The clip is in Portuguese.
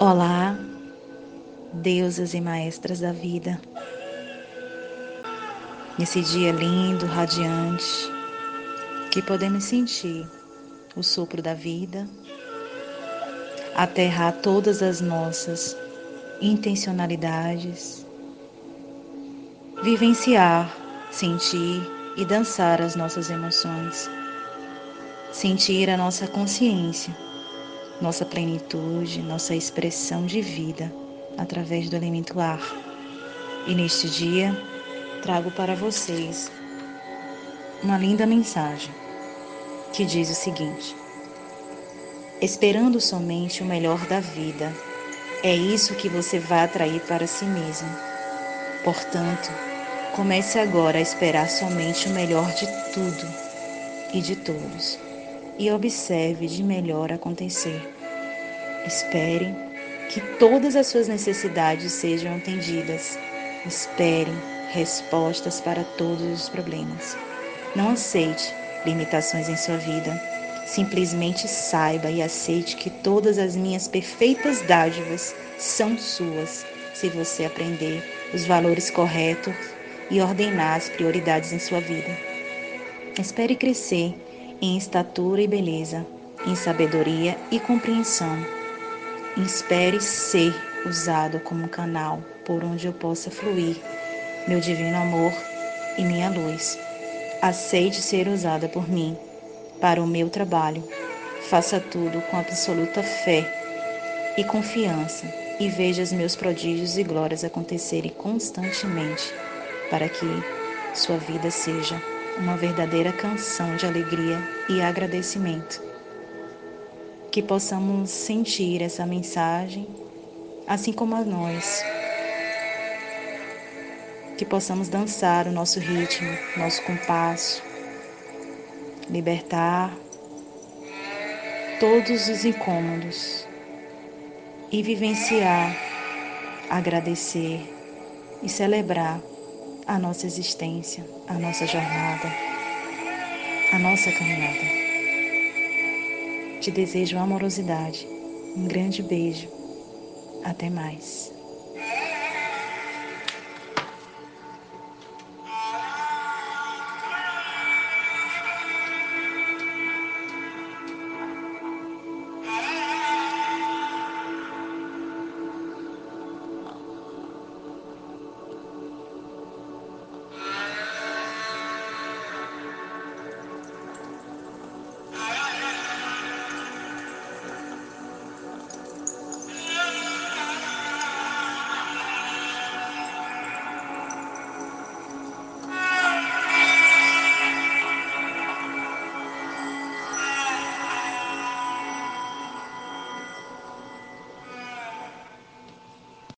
Olá, deusas e maestras da vida. Nesse dia lindo, radiante, que podemos sentir o sopro da vida, aterrar todas as nossas intencionalidades, vivenciar, sentir e dançar as nossas emoções, sentir a nossa consciência nossa plenitude, nossa expressão de vida através do elemento ar. E neste dia trago para vocês uma linda mensagem que diz o seguinte: Esperando somente o melhor da vida, é isso que você vai atrair para si mesmo. Portanto, comece agora a esperar somente o melhor de tudo e de todos e observe de melhor acontecer. Espere que todas as suas necessidades sejam atendidas. Espere respostas para todos os problemas. Não aceite limitações em sua vida. Simplesmente saiba e aceite que todas as minhas perfeitas dádivas são suas, se você aprender os valores corretos e ordenar as prioridades em sua vida. Espere crescer em estatura e beleza, em sabedoria e compreensão. Espere ser usado como canal por onde eu possa fluir meu divino amor e minha luz. Aceite ser usada por mim para o meu trabalho. Faça tudo com absoluta fé e confiança e veja os meus prodígios e glórias acontecerem constantemente para que sua vida seja uma verdadeira canção de alegria e agradecimento. Que possamos sentir essa mensagem, assim como a nós. Que possamos dançar o nosso ritmo, nosso compasso, libertar todos os incômodos e vivenciar, agradecer e celebrar a nossa existência, a nossa jornada, a nossa caminhada. Te desejo amorosidade, um grande beijo. Até mais.